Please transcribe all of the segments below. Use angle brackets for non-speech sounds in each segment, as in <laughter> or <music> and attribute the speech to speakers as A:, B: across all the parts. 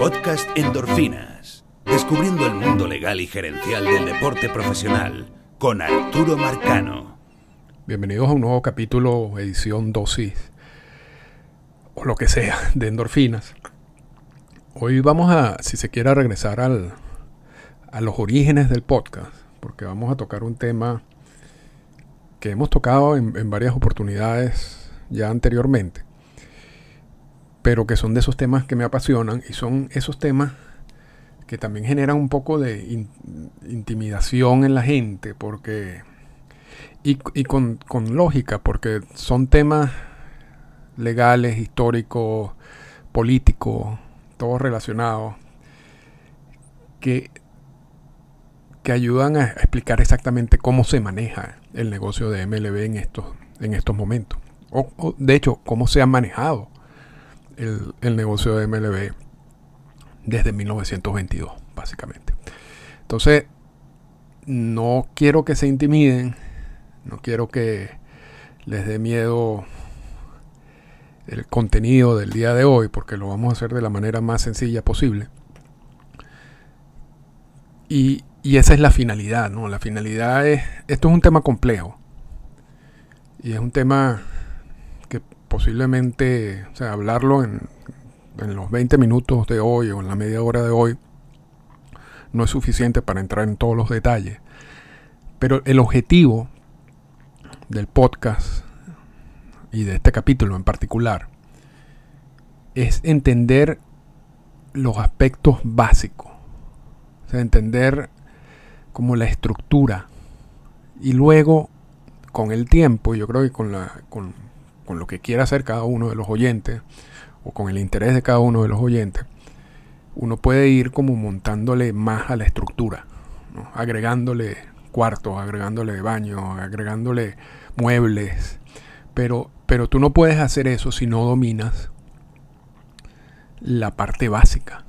A: Podcast Endorfinas. Descubriendo el mundo legal y gerencial del deporte profesional con Arturo Marcano.
B: Bienvenidos a un nuevo capítulo, edición dosis o lo que sea de endorfinas. Hoy vamos a, si se quiere, regresar al, a los orígenes del podcast, porque vamos a tocar un tema que hemos tocado en, en varias oportunidades ya anteriormente, pero que son de esos temas que me apasionan y son esos temas que también generan un poco de in- intimidación en la gente, porque y, con lógica, porque son temas legales, históricos, políticos, todos relacionados, que, que ayudan a explicar exactamente cómo se maneja el negocio de MLB en estos, en estos momentos. O, o, de hecho, cómo se ha manejado el, negocio de MLB desde 1922, básicamente. Entonces, no quiero que se intimiden, no quiero que les dé miedo el contenido del día de hoy, porque lo vamos a hacer de la manera más sencilla posible. Y, y esa es la finalidad, ¿no? La finalidad es, esto es un tema complejo. Y es un tema posiblemente, o sea, hablarlo en, en los 20 minutos de hoy o en la media hora de hoy no es suficiente para entrar en todos los detalles. Pero el objetivo del podcast y de este capítulo en particular es entender los aspectos básicos. O sea, entender como la estructura. Y luego, con el tiempo, yo creo que con, la, con lo que quiera hacer cada uno de los oyentes, o con el interés de cada uno de los oyentes, uno puede ir como montándole más a la estructura, agregándole cuartos, agregándole baños, agregándole muebles, pero, pero tú no puedes hacer eso si no dominas la parte básica.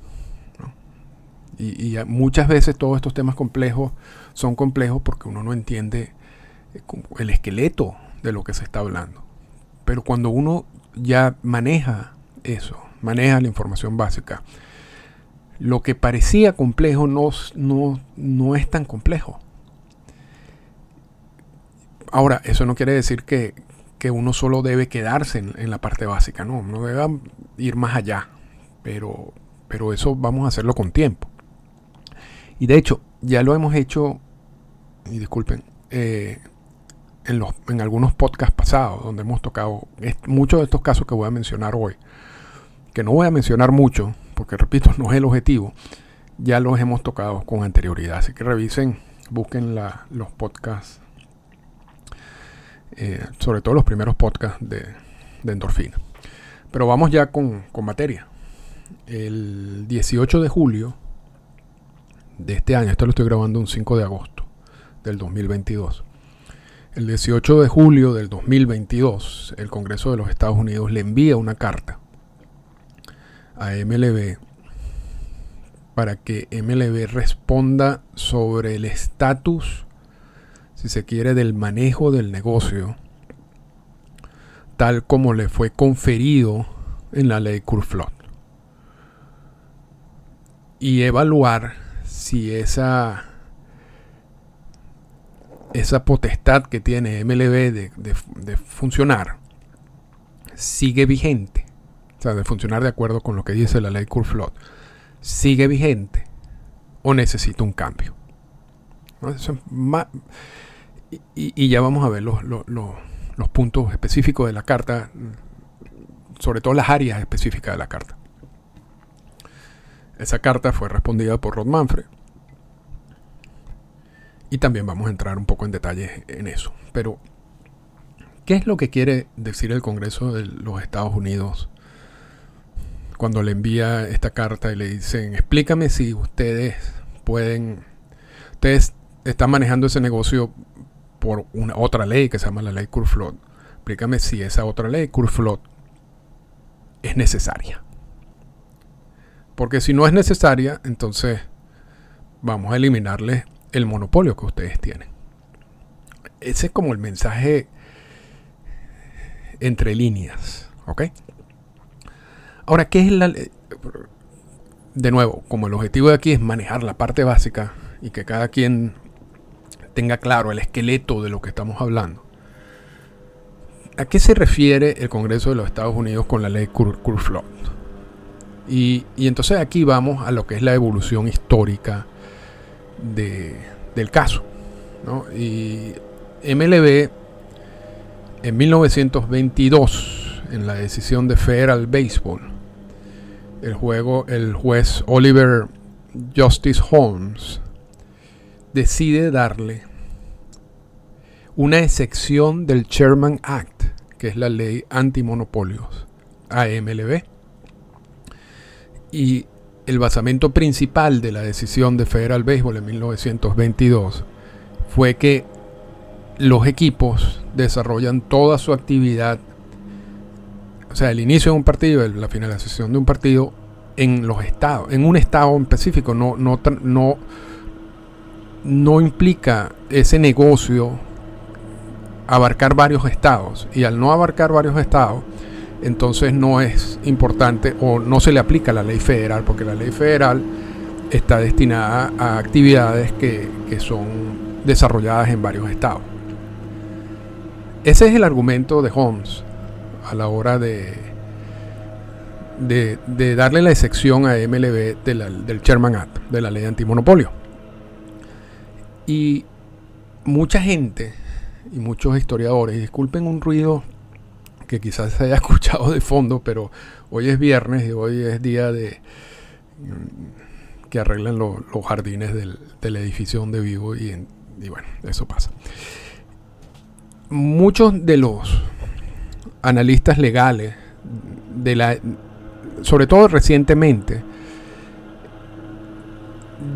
B: Y, y, muchas veces todos estos temas complejos son complejos porque uno no entiende el esqueleto de lo que se está hablando. Pero cuando uno ya maneja eso, maneja la información básica, lo que parecía complejo no, es tan complejo. Ahora, eso no quiere decir que, que uno solo debe quedarse en, en, la parte básica, no, uno debe ir más allá, pero, pero eso vamos a hacerlo con tiempo. Y de hecho, ya lo hemos hecho, y disculpen, eh, en, los, en algunos podcasts pasados, donde hemos tocado muchos de estos casos que voy a mencionar hoy, que no voy a mencionar mucho, porque repito, <laughs> no es el objetivo, ya los hemos tocado con anterioridad. Así que revisen, busquen la, los podcasts eh, sobre todo los primeros podcasts de, endorfina. Pero vamos ya con, con, materia. El 18 de julio de este año, esto lo estoy grabando un 5 de agosto del 2022. El 18 de julio del 2022, el Congreso de los Estados Unidos le envía una carta a MLB para que MLB responda sobre el estatus si se quiere, del manejo del negocio, tal como le fue conferido en la ley Curflot. Y evaluar si esa, esa potestad que tiene MLB de, de, funcionar sigue vigente. O sea, de funcionar de acuerdo con lo que dice la ley Curflot. Sigue vigente o necesita un cambio. Y, ya vamos a ver los, los, los, los, puntos específicos de la carta, sobre todo las áreas específicas de la carta. Esa carta fue respondida por Rod Manfred. Y también vamos a entrar un poco en detalles en eso. Pero, ¿qué es lo que quiere decir el Congreso de los Estados Unidos cuando le envía esta carta y le dicen, explícame si ustedes pueden, ustedes están manejando ese negocio por una otra ley que se llama la ley Curflot. Explícame si esa otra ley, Curflot, es necesaria. Porque si no es necesaria, entonces vamos a eliminarle el monopolio que ustedes tienen. Ese es como el mensaje entre líneas. ¿Ok? Ahora, ¿qué es la de nuevo, como el objetivo de aquí es manejar la parte básica y que cada quien tenga claro el esqueleto de lo que estamos hablando. ¿A qué se refiere el Congreso de los Estados Unidos con la ley? Y, y entonces aquí vamos a lo que es la evolución histórica del caso. Y MLB en 1922, en la decisión de Federal Baseball, el, juego, el juez Oliver Justice Holmes decide darle una excepción del Chairman Act, que es la ley antimonopolios, a MLB. Y el basamento principal de la decisión de Federal Baseball en 1922 fue que los equipos desarrollan toda su actividad, o sea, el inicio de un partido, la finalización de un partido en los estados, en un estado en específico, no, no, no, no implica ese negocio abarcar varios estados. Y al no abarcar varios estados, entonces no es importante o no se le aplica la ley federal, porque la ley federal está destinada a actividades que, que son desarrolladas en varios estados. Ese es el argumento de Holmes a la hora de, de, darle la excepción a MLB del Chairman Act, de la ley antimonopolio. Y mucha gente y muchos historiadores, disculpen un ruido que quizás se haya <laughs> escuchado de fondo, pero hoy es viernes y hoy es día de mm, que arreglan los jardines del, edificio donde vivo y, y bueno, eso pasa. Muchos de los analistas legales, de la, sobre todo recientemente,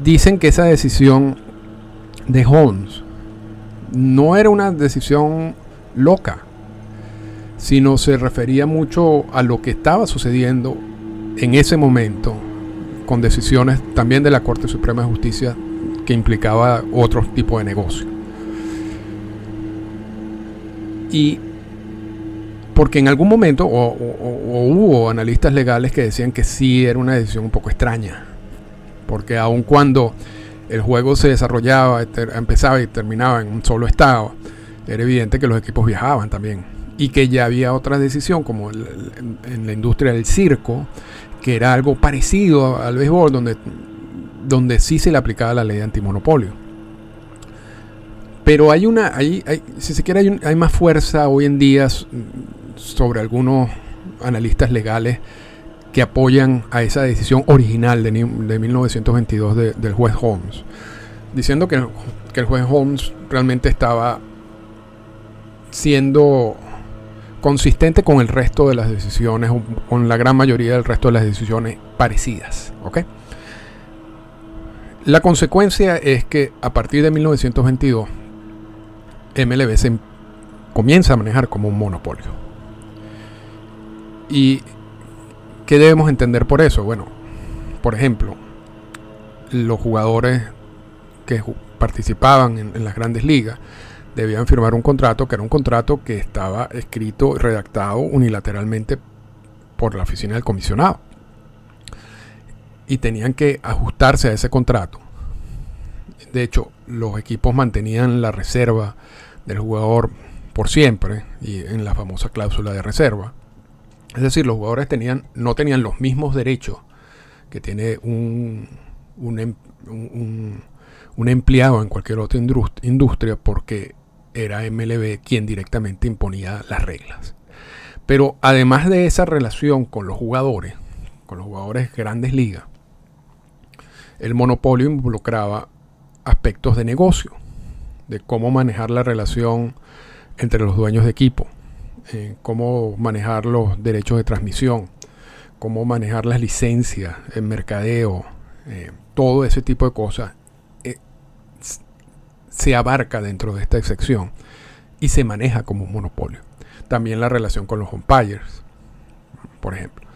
B: dicen que esa decisión de Holmes no era una decisión loca, sino se refería mucho a lo que estaba sucediendo en ese momento con decisiones también de la Corte Suprema de Justicia que implicaba otro tipo de negocio. Y porque en algún momento o, hubo analistas legales que decían que sí era una decisión un poco extraña. Porque aun cuando el juego se desarrollaba, empezaba y terminaba en un solo estado, era evidente que los equipos viajaban también. Y que ya había otra decisión, como en la industria del circo, que era algo parecido al béisbol, donde, donde sí se le aplicaba la ley de antimonopolio. Pero hay una, hay, si se quiere, hay, hay, más fuerza hoy en día sobre algunos analistas legales que apoyan a esa decisión original de, de 1922 del juez Holmes, diciendo que, que el juez Holmes realmente estaba siendo consistente con el resto de las decisiones, con la gran mayoría del resto de las decisiones parecidas. ¿ok? La consecuencia es que a partir de 1922 MLB se comienza a manejar como un monopolio. ¿Y qué debemos entender por eso? Bueno, por ejemplo, los jugadores que participaban en, las grandes ligas debían firmar un contrato que era un contrato que estaba escrito y redactado unilateralmente por la oficina del comisionado. Y tenían que ajustarse a ese contrato. De hecho, los equipos mantenían la reserva del jugador por siempre y en la famosa cláusula de reserva. Es decir, los jugadores tenían, no tenían los mismos derechos que tiene un, un, em, un, empleado en cualquier otra industria porque era MLB quien directamente imponía las reglas. Pero además de esa relación con los jugadores, con los jugadores de grandes ligas, el monopolio involucraba aspectos de negocio de cómo manejar la relación entre los dueños de equipo, eh, cómo manejar los derechos de transmisión, cómo manejar las licencias, el mercadeo, eh, todo ese tipo de cosas se abarca dentro de esta excepción y se maneja como un monopolio. También la relación con los umpires, por ejemplo.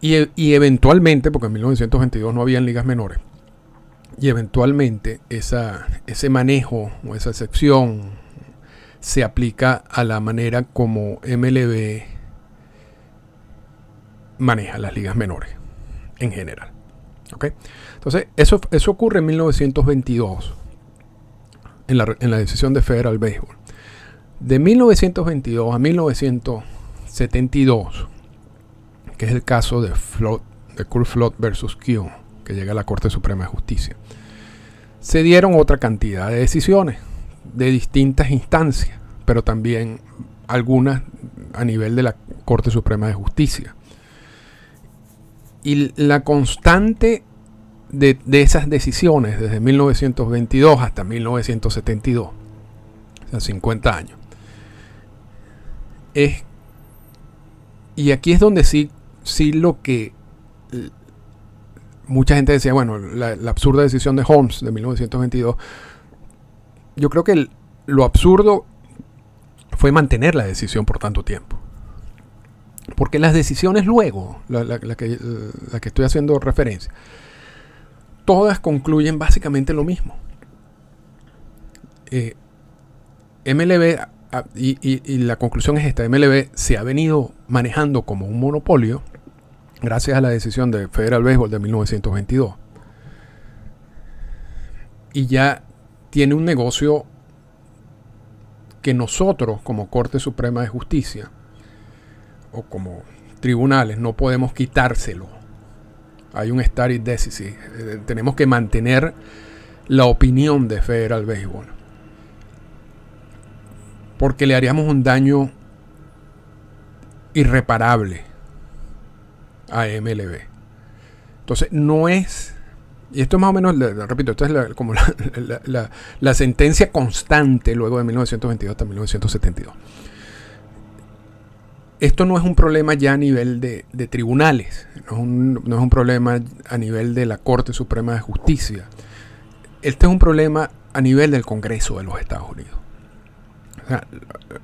B: Y, y eventualmente, porque en 1922 no habían ligas menores, y eventualmente esa, ese manejo o esa excepción se aplica a la manera como MLB maneja las ligas menores en general. Entonces, eso, eso ocurre en 1922, en la, en la decisión de Federal Baseball. De 1922 a 1972, que es el caso de, Flood, de Kurt Flood versus Q, que llega a la Corte Suprema de Justicia, se dieron otra cantidad de decisiones de distintas instancias, pero también algunas a nivel de la Corte Suprema de Justicia. Y la constante de, esas decisiones desde 1922 hasta 1972, o sea, 50 años, es, y aquí es donde sí, sí lo que mucha gente decía, bueno, la, absurda decisión de Holmes de 1922, yo creo que lo absurdo fue mantener la decisión por tanto tiempo. Porque las decisiones luego, la, que, la que estoy haciendo referencia, todas concluyen básicamente lo mismo. Eh, MLB, ah, y, la conclusión es esta, MLB se ha venido manejando como un monopolio gracias a la decisión de Federal Baseball de 1922. Y ya tiene un negocio que nosotros como Corte Suprema de Justicia o como tribunales no podemos quitárselo hay un study deficit. Eh, tenemos que mantener la opinión de Federal Baseball. Porque le haríamos un daño irreparable a MLB. Entonces, no es. Y esto es más o menos, repito, esto es como <laughs> la, la sentencia constante luego de 1922 hasta 1972 esto no es un problema ya a nivel de, tribunales, no es, un, problema a nivel de la Corte Suprema de Justicia. Este es un problema a nivel del Congreso de los Estados Unidos.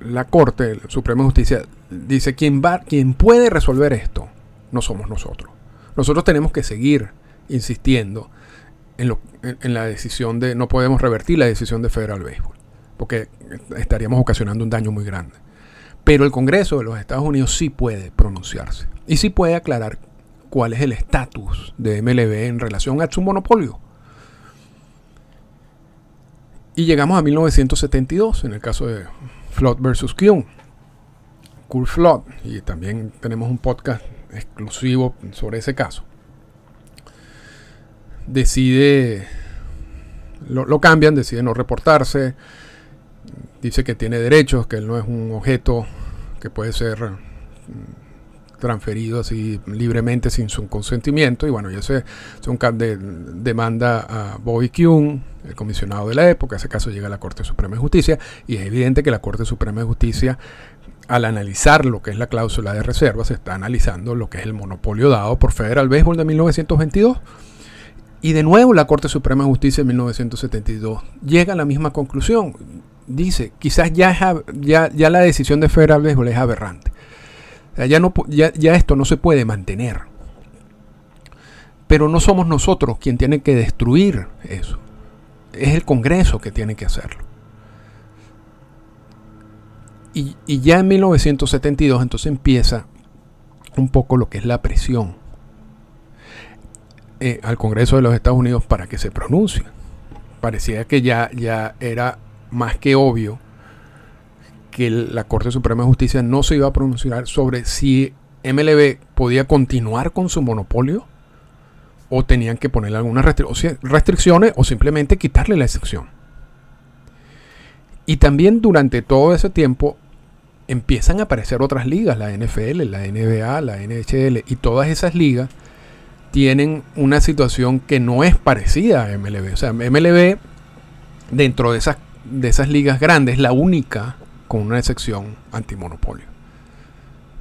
B: la Corte Suprema de Justicia dice, quien, va, quien puede resolver esto no somos nosotros. Nosotros tenemos que seguir insistiendo en, en la decisión de, no podemos revertir la decisión de Federal Baseball, porque estaríamos ocasionando un daño muy grande. Pero el Congreso de los Estados Unidos sí puede pronunciarse y sí puede aclarar cuál es el estatus de MLB en relación a su monopolio. Y llegamos a 1972, en el caso de Flood versus Kuhn. Cool Flood, y también tenemos un podcast exclusivo sobre ese caso. Decide, lo, lo cambian, decide no reportarse, dice que tiene derechos, que él no es un objeto que puede ser mm, transferido así libremente sin su consentimiento. Y bueno ya se, un de, demanda a Bobby Kuhn el comisionado de la época. Ese caso llega a la Corte Suprema de Justicia y es evidente que la Corte Suprema de Justicia al analizar lo que es la cláusula de reserva se está analizando lo que es el monopolio dado por Federal Baseball de 1922 y de nuevo la Corte Suprema de Justicia de 1972 llega a la misma conclusión dice, quizás ya, ya, ya la decisión de Federal es aberrante. ya, no, ya, ya esto no se puede mantener. Pero no somos nosotros quien tiene que destruir eso. Es el Congreso que tiene que hacerlo. Y, y, ya en 1972 entonces empieza un poco lo que es la presión eh, al Congreso de los Estados Unidos para que se pronuncie. Parecía que ya, ya era más que obvio que la Corte Suprema de Justicia no se iba a pronunciar sobre si MLB podía continuar con su monopolio o tenían que ponerle algunas restricciones o simplemente quitarle la excepción. Y también durante todo ese tiempo empiezan a aparecer otras ligas, la NFL, la NBA, la NHL y todas esas ligas tienen una situación que no es parecida a MLB. O sea, MLB dentro de esas de esas ligas grandes, la única con una excepción antimonopolio.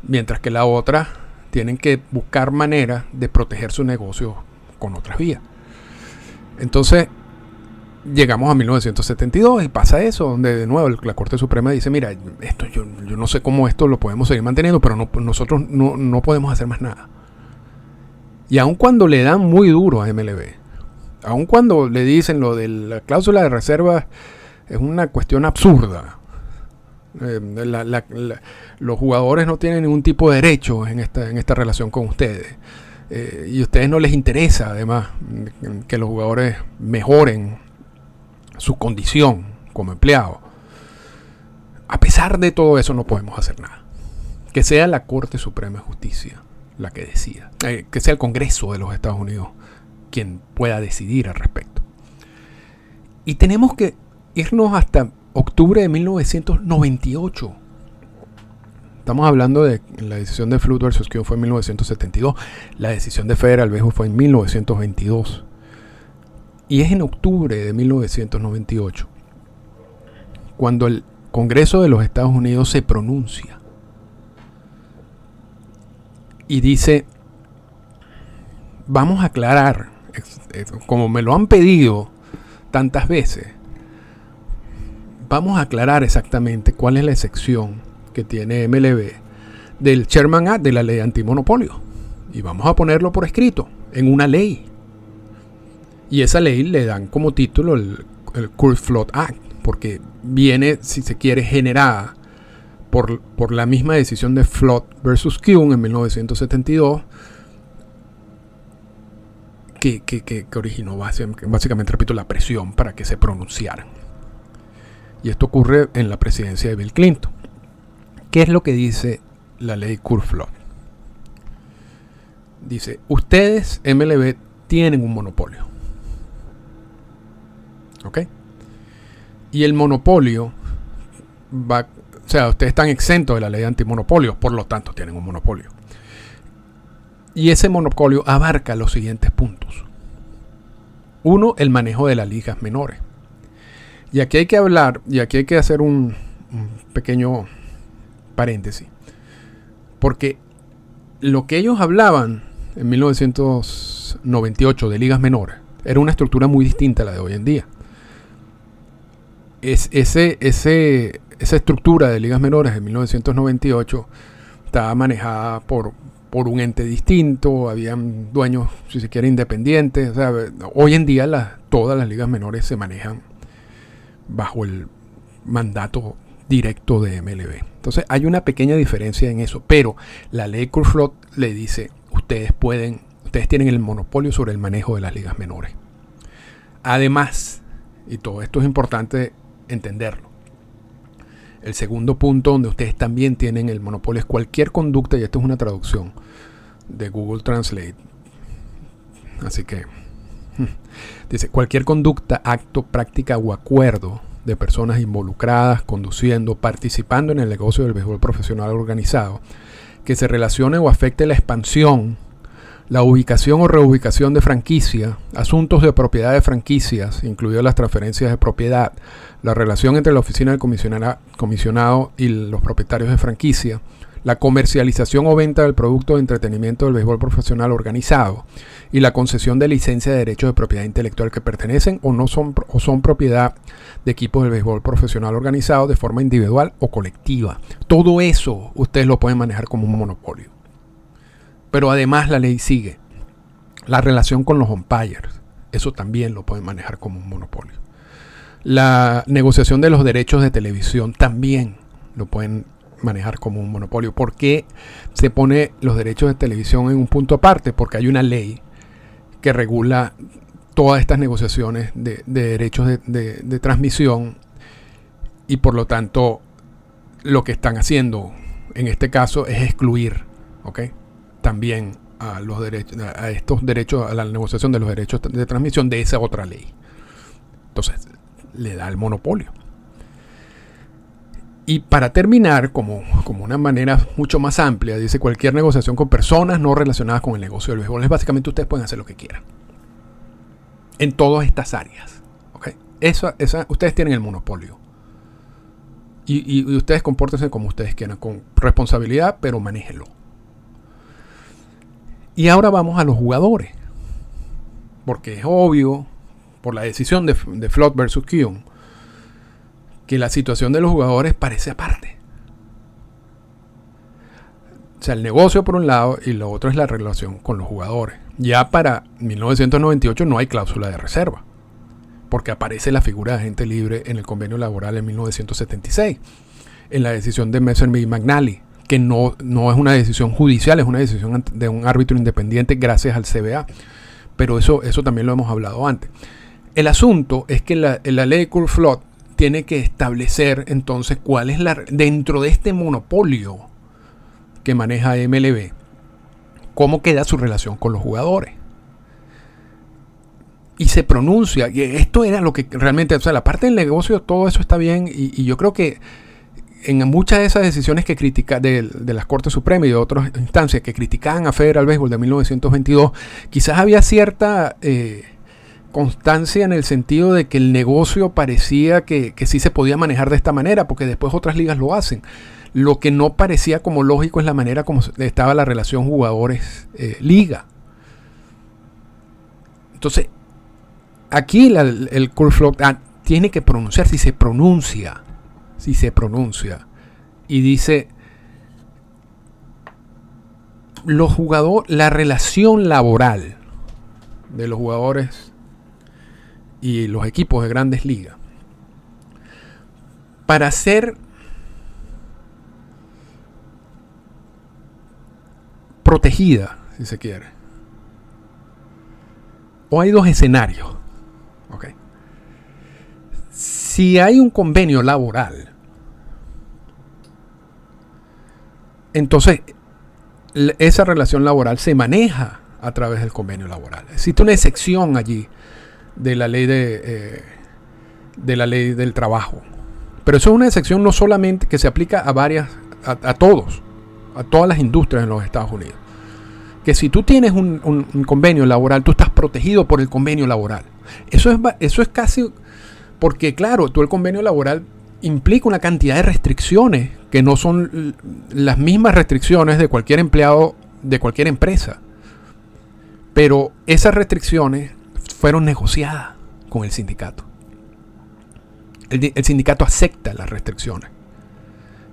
B: Mientras que la otra tienen que buscar maneras de proteger su negocio con otras vías. Entonces, llegamos a 1972 y pasa eso, donde de nuevo la Corte Suprema dice, mira, esto yo, yo no sé cómo esto lo podemos seguir manteniendo, pero no, nosotros no, no podemos hacer más nada. Y aun cuando le dan muy duro a MLB, aun cuando le dicen lo de la cláusula de reserva es una cuestión absurda. Eh, los jugadores no tienen ningún tipo de derecho en esta, en esta relación con ustedes. eh, y a ustedes no les interesa además que los jugadores mejoren su condición como empleado. A pesar de todo eso no podemos hacer nada. Que sea la Corte Suprema de Justicia la que decida. Eh, que sea el Congreso de los Estados Unidos quien pueda decidir al respecto. Y tenemos que irnos hasta octubre de 1998. Estamos hablando de la decisión de Flood versus Q fue en 1972. La decisión de Federal Vejo fue en 1922. Y es en octubre de 1998 cuando el Congreso de los Estados Unidos se pronuncia y dice, vamos a aclarar, como me lo han pedido tantas veces, vamos a aclarar exactamente cuál es la excepción que tiene MLB del Sherman Act de la ley antimonopolio. Y vamos a ponerlo por escrito, en una ley. Y esa ley le dan como título el, el Court Flood Act, porque viene, si se quiere, generada por, por la misma decisión de Flood versus Kuhn en 1972, que, que, que, originó básicamente, repito, la presión para que se pronunciaran. Y esto ocurre en la presidencia de Bill Clinton. ¿Qué es lo que dice la ley Flood? Dice, ustedes, MLB, tienen un monopolio. ¿Ok? Y el monopolio va, o sea, ustedes están exentos de la ley de antimonopolio, por lo tanto tienen un monopolio. Y ese monopolio abarca los siguientes puntos. Uno, el manejo de las ligas menores. Y aquí hay que hablar, y aquí hay que hacer un, pequeño paréntesis. Porque lo que ellos hablaban en 1998 de ligas menores era una estructura muy distinta a la de hoy en día. Es, ese, ese, esa estructura de ligas menores de 1998 estaba manejada por, por un ente distinto, habían dueños, si se quiere, independientes. hoy en día todas las ligas menores se manejan bajo el mandato directo de MLB. Entonces hay una pequeña diferencia en eso, pero la ley Curflot le dice, ustedes pueden, ustedes tienen el monopolio sobre el manejo de las ligas menores. Además, y todo esto es importante entenderlo, el segundo punto donde ustedes también tienen el monopolio es cualquier conducta, y esto es una traducción de Google Translate. Así que <laughs> dice cualquier conducta, acto, práctica o acuerdo de personas involucradas, conduciendo, participando en el negocio del béisbol profesional organizado, que se relacione o afecte la expansión la ubicación o reubicación de franquicia, asuntos de propiedad de franquicias, incluidas las transferencias de propiedad, la relación entre la oficina del comisionado y los propietarios de franquicia, la comercialización o venta del producto de entretenimiento del béisbol profesional organizado y la concesión de licencia de derechos de propiedad intelectual que pertenecen o no son o son propiedad de equipos del béisbol profesional organizado de forma individual o colectiva. Todo eso ustedes lo pueden manejar como un monopolio. Pero además la ley sigue. La relación con los umpires, eso también lo pueden manejar como un monopolio. La negociación de los derechos de televisión también lo pueden manejar como un monopolio. ¿Por qué se pone los derechos de televisión en un punto aparte? Porque hay una ley que regula todas estas negociaciones de, derechos de, transmisión y por lo tanto lo que están haciendo en este caso es excluir, también a los derechos, a estos derechos, a la negociación de los derechos de transmisión de esa otra ley. Entonces, le da el monopolio. Y para terminar, como, como una manera mucho más amplia, dice cualquier negociación con personas no relacionadas con el negocio del béisbol. Básicamente ustedes pueden hacer lo que quieran. En todas estas áreas. ¿okay? Eso, esa, ustedes tienen el monopolio. Y, y, ustedes compórtense como ustedes quieran, con responsabilidad, pero manéjenlo. Y ahora vamos a los jugadores. Porque es obvio, por la decisión de, de Flood versus Kion, que la situación de los jugadores parece aparte. O sea, el negocio por un lado y lo otro es la relación con los jugadores. Ya para 1998 no hay cláusula de reserva, porque aparece la figura de agente libre en el convenio laboral en 1976, en la decisión de Messerschmitt y McNally, que no, no es una decisión judicial, es una decisión de un árbitro independiente gracias al CBA. Pero eso, eso también lo hemos hablado antes. El asunto es que la, la ley Flood tiene que establecer entonces cuál es la dentro de este monopolio que maneja MLB, cómo queda su relación con los jugadores. Y se pronuncia, y esto era lo que realmente, o sea, la parte del negocio, todo eso está bien, y, yo creo que en muchas de esas decisiones que critica de, las Cortes Supremas y de otras instancias que criticaban a Federal Baseball de 1922, quizás había cierta eh, constancia en el sentido de que el negocio parecía que, sí se podía manejar de esta manera, porque después otras ligas lo hacen. Lo que no parecía como lógico es la manera como estaba la relación jugadores-liga. Eh, Entonces, aquí el Curve ah, tiene que pronunciar, si se pronuncia, si se pronuncia, y dice, los jugadores, la relación laboral de los jugadores y los equipos de grandes ligas para ser protegida, si se quiere. O hay dos escenarios. Si hay un convenio laboral, entonces esa relación laboral se maneja a través del convenio laboral. Existe una excepción allí de la ley de, eh, de la ley del trabajo. Pero eso es una excepción no solamente que se aplica a varias, a, todos, a todas las industrias en los Estados Unidos. Que si tú tienes un, convenio laboral, tú estás protegido por el convenio laboral. Eso es, eso es casi porque, claro, tú el convenio laboral implica una cantidad de restricciones que no son las mismas restricciones de cualquier empleado de cualquier empresa. Pero esas restricciones fueron negociadas con el sindicato. El, sindicato acepta las restricciones.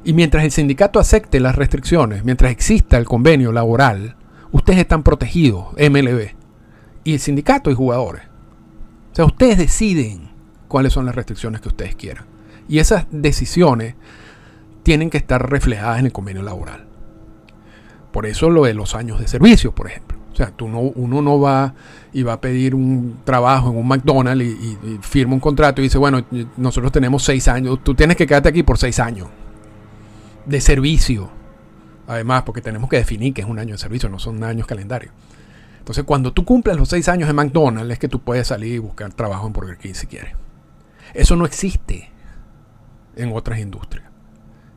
B: Y mientras el sindicato acepte las restricciones, mientras exista el convenio laboral, ustedes están protegidos, MLB. Y el sindicato y jugadores. O sea, ustedes deciden cuáles son las restricciones que ustedes quieran. Y esas decisiones tienen que estar reflejadas en el convenio laboral. Por eso lo de los años de servicio, por ejemplo. O sea, tú no, uno no va y va a pedir un trabajo en un McDonald's y, firma un contrato y dice, bueno, nosotros tenemos seis años, tú tienes que quedarte aquí por seis años de servicio. Además, porque tenemos que definir que es un año de servicio, no son años calendario. Entonces, cuando tú cumples los seis años en McDonald's, es que tú puedes salir y buscar trabajo en Burger King si quieres. Eso no existe en otras industrias.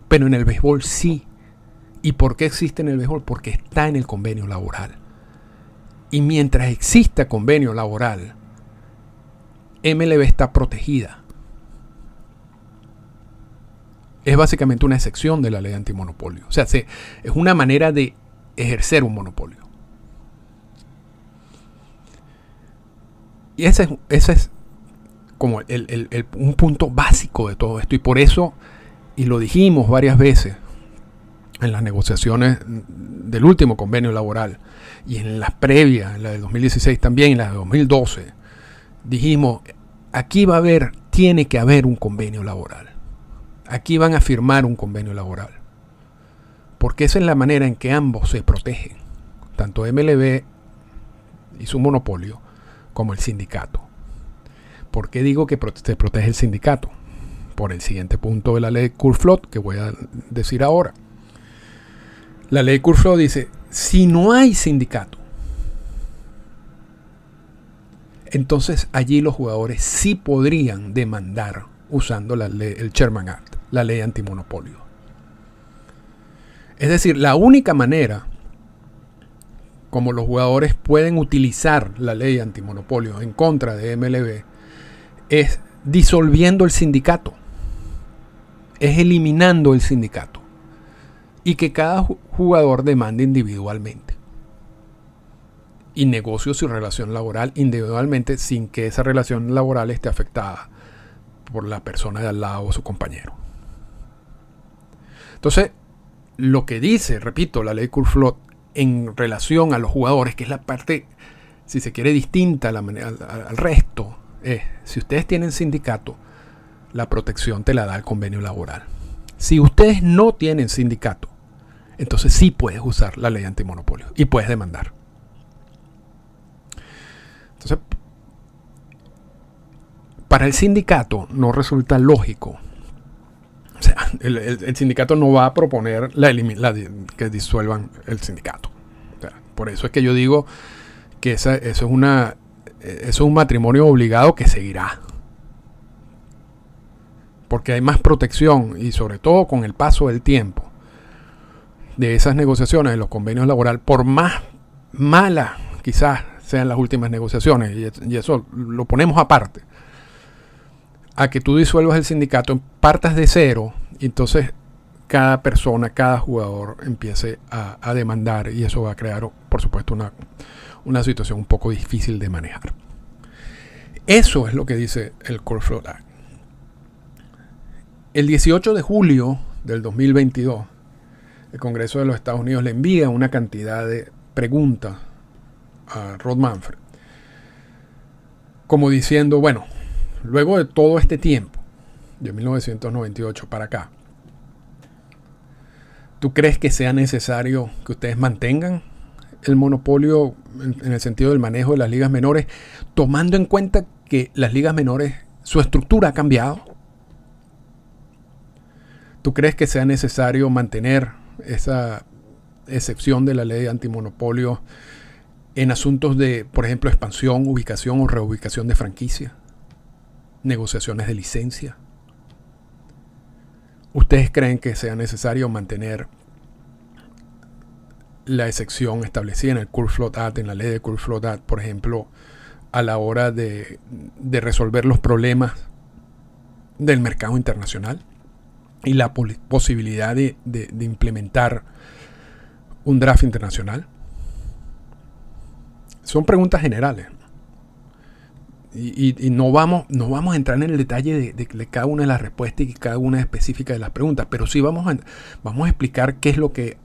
B: Pero en el béisbol sí. ¿Y por qué existe en el béisbol? Porque está en el convenio laboral. Y mientras exista convenio laboral, MLB está protegida. Es básicamente una excepción de la ley antimonopolio. O sea, es una manera de ejercer un monopolio. Y ese es, como un punto básico de todo esto. Y por eso, y lo dijimos varias veces en las negociaciones del último convenio laboral, y en las previas, en la de 2016 también, en la de 2012, dijimos, aquí va a haber, tiene que haber un convenio laboral. Aquí van a firmar un convenio laboral. Porque esa es la manera en que ambos se protegen, tanto MLB y su monopolio como el sindicato. ¿Por qué digo que se protege el sindicato? Por el siguiente punto de la ley Curflot que voy a decir ahora. La ley Curflot dice, si no hay sindicato, entonces allí los jugadores sí podrían demandar usando la ley, el Sherman Act, la ley antimonopolio. Es decir, la única manera como los jugadores pueden utilizar la ley antimonopolio en contra de MLB es disolviendo el sindicato, es eliminando el sindicato y que cada jugador demande individualmente. Y negocie su relación laboral individualmente sin que esa relación laboral esté afectada por la persona de al lado o su compañero. Entonces, lo que dice, repito, la ley Curflot en relación a los jugadores, que es la parte, si se quiere, distinta al resto, es, si ustedes tienen sindicato, la protección te la da el convenio laboral. Si ustedes no tienen sindicato, entonces sí puedes usar la ley antimonopolio y puedes demandar. Entonces, para el sindicato no resulta lógico. O sea, el, sindicato no va a proponer la, que disuelvan el sindicato. por eso es que yo digo que eso, es una, eso es un matrimonio obligado que seguirá. Porque hay más protección y sobre todo con el paso del tiempo de esas negociaciones, de los convenios laborales, por más malas quizás sean las últimas negociaciones, y eso lo ponemos aparte a que tú disuelvas el sindicato, partas de cero, y entonces cada persona, cada jugador empiece a, demandar y eso va a crear, por supuesto, una, una, situación un poco difícil de manejar. Eso es lo que dice el Core Act. El 18 de julio del 2022, el Congreso de los Estados Unidos le envía una cantidad de preguntas a Rod Manfred, como diciendo, bueno, luego de todo este tiempo, de 1998 para acá, ¿tú crees que sea necesario que ustedes mantengan el monopolio en, el sentido del manejo de las ligas menores, tomando en cuenta que las ligas menores, su estructura ha cambiado? ¿Tú crees que sea necesario mantener esa excepción de la ley antimonopolio en asuntos de, por ejemplo, expansión, ubicación o reubicación de franquicia? negociaciones de licencia. ¿Ustedes creen que sea necesario mantener la excepción establecida en el Float Act, en la ley de Float Act, por ejemplo, a la hora de, resolver los problemas del mercado internacional y la posibilidad de, implementar un draft internacional? Son preguntas generales. Y, no, vamos, no vamos a entrar en el detalle de, cada una de las respuestas y cada una específica de las preguntas, pero sí vamos a, vamos a explicar qué es lo que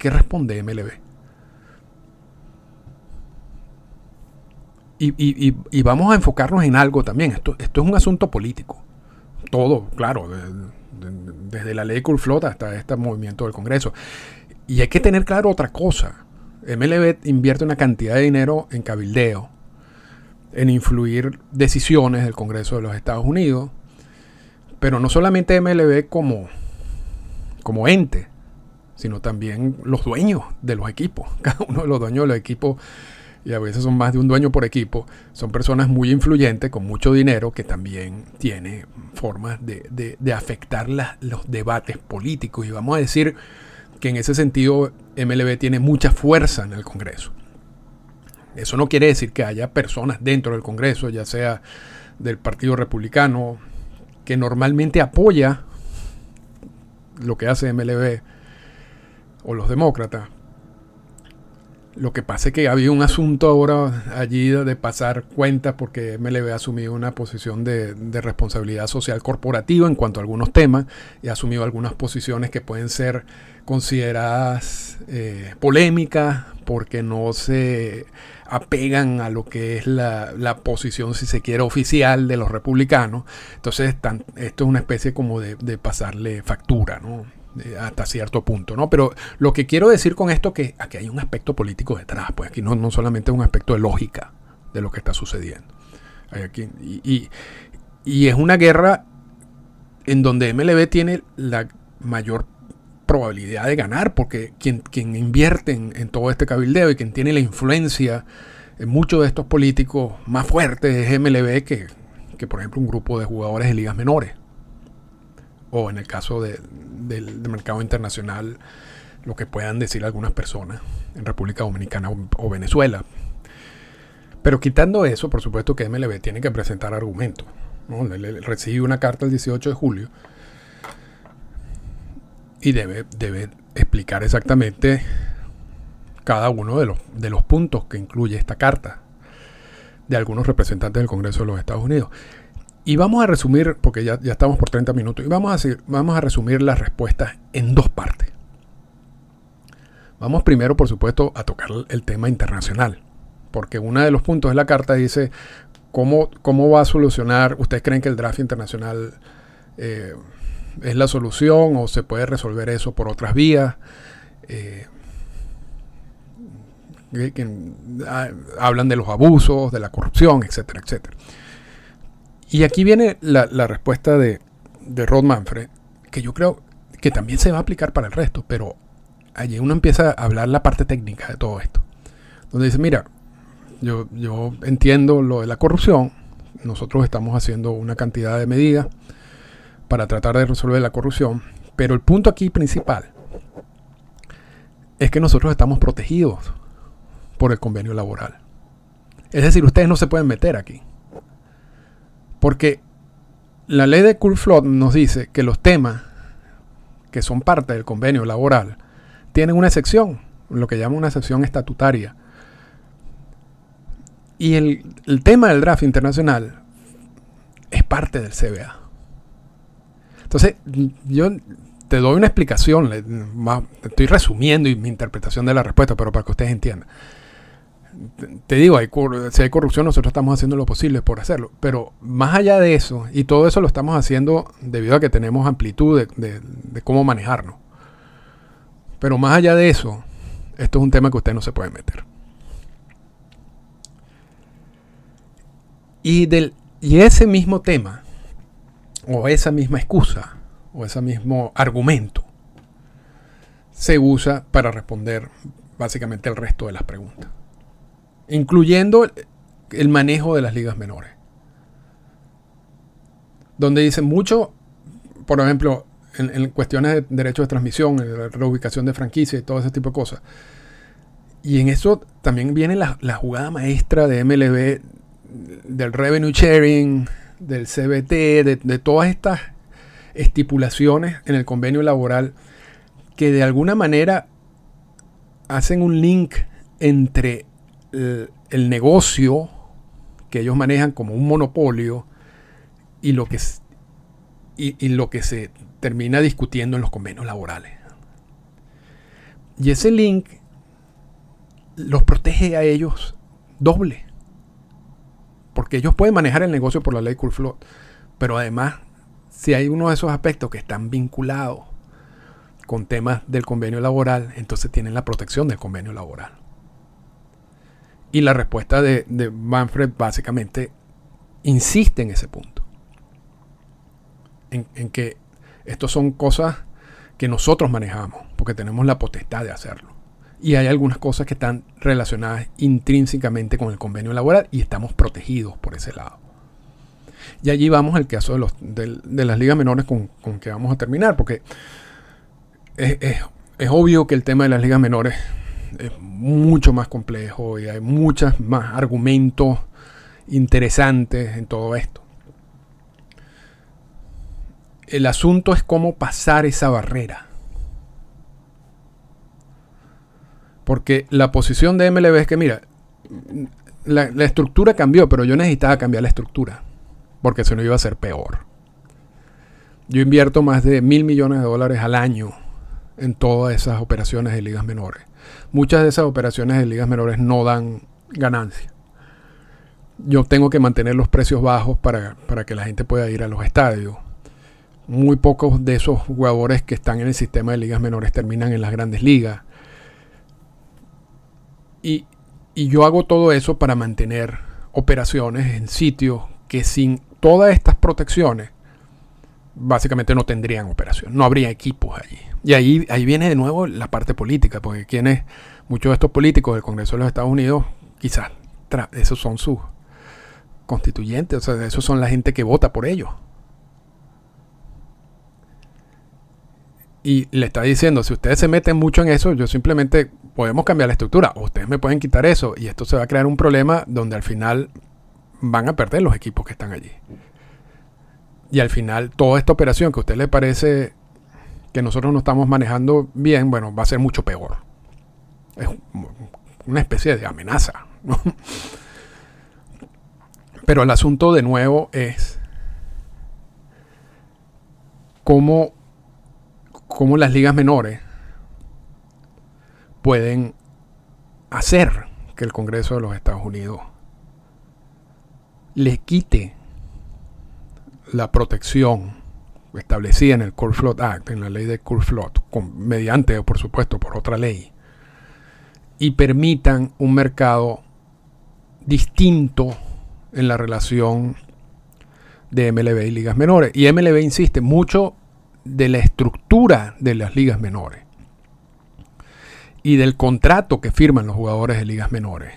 B: qué responde MLB. Y, vamos a enfocarnos en algo también. Esto, esto es un asunto político. Todo, claro, desde la ley Flota hasta este movimiento del Congreso. Y hay que tener claro otra cosa. MLB invierte una cantidad de dinero en cabildeo en influir decisiones del Congreso de los Estados Unidos, pero no solamente MLB como, como ente, sino también los dueños de los equipos. <laughs> Cada uno de los dueños de los equipos, y a veces son más de un dueño por equipo, son personas muy influyentes, con mucho dinero, que también tiene formas de, de afectar los debates políticos. Y vamos a decir que en ese sentido MLB tiene mucha fuerza en el Congreso. Eso no quiere decir que haya personas dentro del Congreso, ya sea del Partido Republicano, que normalmente apoya lo que hace MLB o los demócratas. Lo que pasa es que había un asunto ahora allí de pasar cuentas porque MLB ha asumido una posición de, responsabilidad social corporativa en cuanto a algunos temas y ha asumido algunas posiciones que pueden ser consideradas eh, polémicas porque no se apegan a lo que es la, posición, si se quiere, oficial de los republicanos. Entonces, esto es una especie como de, pasarle factura, ¿no? Hasta cierto punto, ¿no? Pero lo que quiero decir con esto es que aquí hay un aspecto político detrás, pues aquí no, no solamente un aspecto de lógica de lo que está sucediendo. Aquí, y, y es una guerra en donde MLB tiene la mayor probabilidad de ganar, porque quien, quien invierte en, todo este cabildeo y quien tiene la influencia en muchos de estos políticos más fuertes es MLB que, que, por ejemplo, un grupo de jugadores de ligas menores. O en el caso del, mercado internacional, lo que puedan decir algunas personas en República Dominicana o, Venezuela. Pero quitando eso, por supuesto que MLB tiene que presentar argumentos. ¿no? recibe una carta el 18 de julio y debe, debe explicar exactamente cada uno de los, de los puntos que incluye esta carta de algunos representantes del Congreso de los Estados Unidos. Y vamos a resumir, porque ya, ya estamos por 30 minutos, y vamos a, vamos a resumir las respuestas en dos partes. Vamos primero, por supuesto, a tocar el tema internacional, porque uno de los puntos de la carta dice cómo, cómo va a solucionar, ustedes creen que el draft internacional eh, es la solución o se puede resolver eso por otras vías. eh, ah, hablan de los abusos, de la corrupción, etcétera, etcétera. Y aquí viene la, respuesta de, Rod Manfred, que yo creo que también se va a aplicar para el resto, pero allí uno empieza a hablar la parte técnica de todo esto. Donde dice, mira, yo, yo entiendo lo de la corrupción, nosotros estamos haciendo una cantidad de medidas para tratar de resolver la corrupción, pero el punto aquí principal es que nosotros estamos protegidos por el convenio laboral. Es decir, ustedes no se pueden meter aquí. Porque la ley de Flood nos dice que los temas que son parte del convenio laboral tienen una excepción, lo que llama una excepción estatutaria. Y el, el tema del draft internacional es parte del CBA. Entonces, yo te doy una explicación, estoy resumiendo mi interpretación de la respuesta, pero para que ustedes entiendan te digo, hay, si hay corrupción, nosotros estamos haciendo lo posible por hacerlo. Pero más allá de eso, y todo eso lo estamos haciendo debido a que tenemos amplitud de, cómo manejarnos. Pero más allá de eso, esto es un tema que usted no se puede meter. Y, y ese mismo tema, o esa misma excusa, o ese mismo argumento, se usa para responder básicamente el resto de las preguntas incluyendo el manejo de las ligas menores. Donde dicen mucho, por ejemplo, en, cuestiones de derechos de transmisión, la reubicación de franquicia y todo ese tipo de cosas. Y en eso también viene la, jugada maestra de MLB, del revenue sharing, del CBT, de todas estas estipulaciones en el convenio laboral que de alguna manera hacen un link entre el, negocio que ellos manejan como un monopolio y lo que, y, lo que se termina discutiendo en los convenios laborales. Y ese link los protege a ellos doble. Porque ellos pueden manejar el negocio por la ley Cool Float. Pero además, si hay uno de esos aspectos que están vinculados con temas del convenio laboral, entonces tienen la protección del convenio laboral. Y la respuesta de, Manfred básicamente insiste en ese punto. En, que estos son cosas que nosotros manejamos, porque tenemos la potestad de hacerlo. Y hay algunas cosas que están relacionadas intrínsecamente con el convenio laboral y estamos protegidos por ese lado. Y allí vamos al caso de, las ligas menores con, que vamos a terminar, porque es obvio que el tema de las ligas menores es mucho más complejo y hay muchos más argumentos interesantes en todo esto. El asunto es cómo pasar esa barrera. Porque la posición de MLB es que, mira, la, estructura cambió, pero yo necesitaba cambiar la estructura. Porque si no iba a ser peor. Yo invierto más de mil millones de dólares al año en todas esas operaciones de ligas menores muchas de esas operaciones de ligas menores no dan ganancia. Yo tengo que mantener los precios bajos para, que la gente pueda ir a los estadios. Muy pocos de esos jugadores que están en el sistema de ligas menores terminan en las grandes ligas. Y, y yo hago todo eso para mantener operaciones en sitios que sin todas estas protecciones básicamente no tendrían operación, no habría equipos allí. Y ahí, ahí viene de nuevo la parte política, porque quienes, muchos de estos políticos del Congreso de los Estados Unidos, quizás esos son sus constituyentes, o sea, esos son la gente que vota por ellos. Y le está diciendo, si ustedes se meten mucho en eso, yo simplemente podemos cambiar la estructura, ustedes me pueden quitar eso, y esto se va a crear un problema donde al final van a perder los equipos que están allí. Y al final, toda esta operación que a usted le parece que nosotros no estamos manejando bien, bueno, va a ser mucho peor. Es una especie de amenaza. <laughs> Pero el asunto de nuevo es cómo, cómo las ligas menores pueden hacer que el Congreso de los Estados Unidos les quite la protección establecida en el Core Float Act, en la ley de Core Float, mediante, por supuesto, por otra ley, y permitan un mercado distinto en la relación de MLB y ligas menores. Y MLB insiste mucho de la estructura de las ligas menores y del contrato que firman los jugadores de ligas menores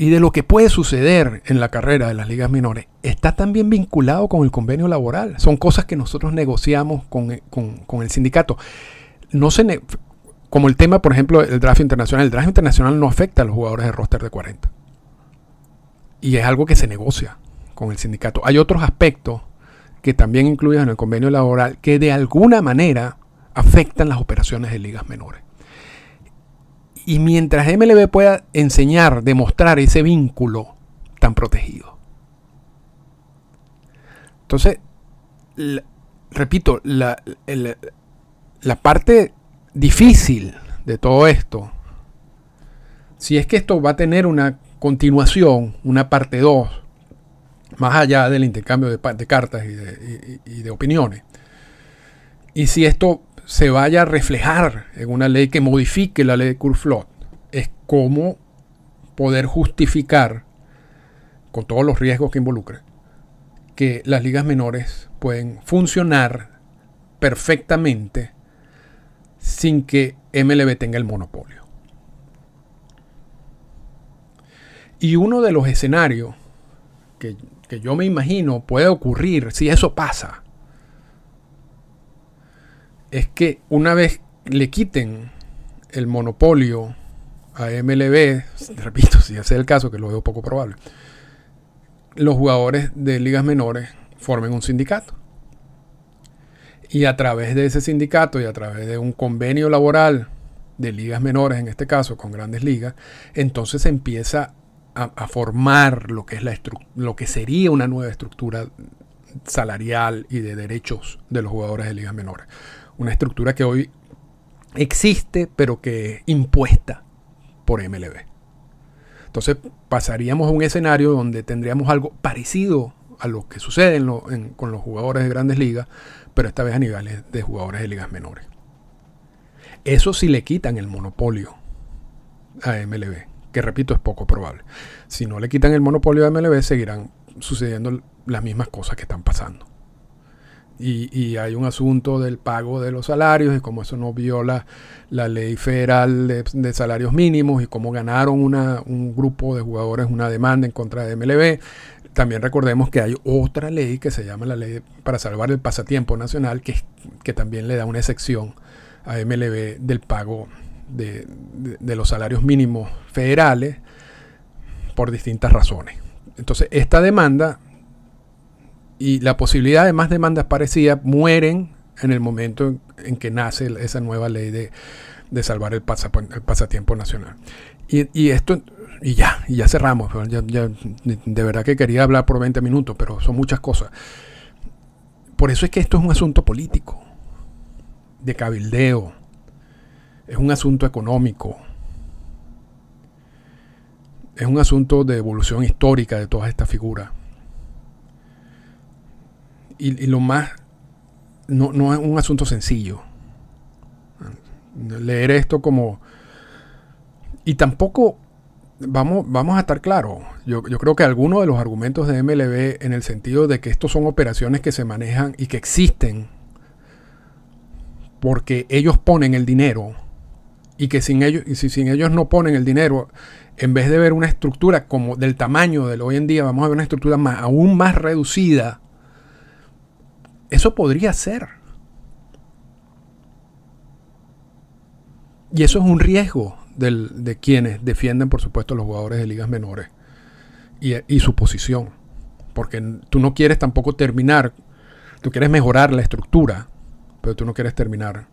B: y de lo que puede suceder en la carrera de las ligas menores está también vinculado con el convenio laboral. Son cosas que nosotros negociamos con, el sindicato. No se como el tema, por ejemplo, el draft internacional. El draft internacional no afecta a los jugadores de roster de 40. Y es algo que se negocia con el sindicato. Hay otros aspectos que también incluyen en el convenio laboral que de alguna manera afectan las operaciones de ligas menores. Y mientras MLB pueda enseñar, demostrar ese vínculo tan protegido. Entonces, repito, la, la parte difícil de todo esto, si es que esto va a tener una continuación, una parte 2, más allá del intercambio de, cartas y de, y de opiniones, y si esto se vaya a reflejar en una ley que modifique la ley de Curflot es cómo poder justificar, con todos los riesgos que involucre, que las ligas menores pueden funcionar perfectamente sin que MLB tenga el monopolio. Y uno de los escenarios que, que yo me imagino puede ocurrir si eso pasa, es que una vez le quiten el monopolio a MLB, repito, si ese es el caso, que lo veo poco probable, los jugadores de ligas menores formen un sindicato. Y a través de ese sindicato y a través de un convenio laboral de ligas menores, en este caso con grandes ligas, entonces se empieza a, formar lo que, es la lo que sería una nueva estructura salarial y de derechos de los jugadores de ligas menores una estructura que hoy existe, pero que es impuesta por MLB. Entonces pasaríamos a un escenario donde tendríamos algo parecido a lo que sucede con los jugadores de grandes ligas, pero esta vez a niveles de jugadores de ligas menores. Eso sí le quitan el monopolio a MLB, que repito es poco probable. Si no le quitan el monopolio a MLB, seguirán sucediendo las mismas cosas que están pasando y, hay un asunto del pago de los salarios y como eso no viola la ley federal de, salarios mínimos y cómo ganaron una, un grupo de jugadores una demanda en contra de MLB. También recordemos que hay otra ley que se llama la ley para salvar el pasatiempo nacional que, que también le da una excepción a MLB del pago de, de los salarios mínimos federales por distintas razones. Entonces, esta demanda y la posibilidad de más demandas parecidas mueren en el momento en, que nace esa nueva ley de, salvar el, pasatiempo nacional. Y, esto, y ya, y ya cerramos. de verdad que quería hablar por 20 minutos, pero son muchas cosas. Por eso es que esto es un asunto político, de cabildeo, es un asunto económico, es un asunto de evolución histórica de todas estas figuras y, lo más, no, no, es un asunto sencillo. Leer esto como... Y tampoco, vamos, vamos a estar claros, yo, yo creo que algunos de los argumentos de MLB en el sentido de que estos son operaciones que se manejan y que existen porque ellos ponen el dinero y que sin ellos, y si sin ellos no ponen el dinero, en vez de ver una estructura como del tamaño de hoy en día, vamos a ver una estructura más, aún más reducida eso podría ser. Y eso es un riesgo de quienes defienden, por supuesto, los jugadores de ligas menores y, y, su posición. Porque tú no quieres tampoco terminar, tú quieres mejorar la estructura, pero tú no quieres terminar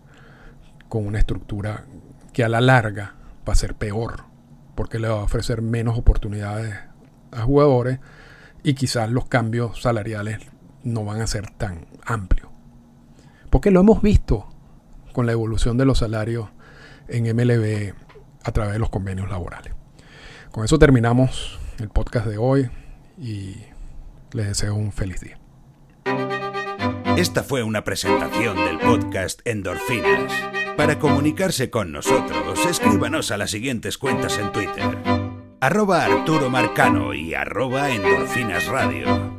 B: con una estructura que a la larga va a ser peor, porque le va a ofrecer menos oportunidades a jugadores y quizás los cambios salariales no van a ser tan amplios. Porque lo hemos visto con la evolución de los salarios en MLB a través de los convenios laborales. Con eso terminamos el podcast de hoy y les deseo un feliz día.
A: Esta fue una presentación del podcast Endorfinas. Para comunicarse con nosotros, escríbanos a las siguientes cuentas en Twitter. Arroba Arturo Marcano y arroba Endorfinas Radio.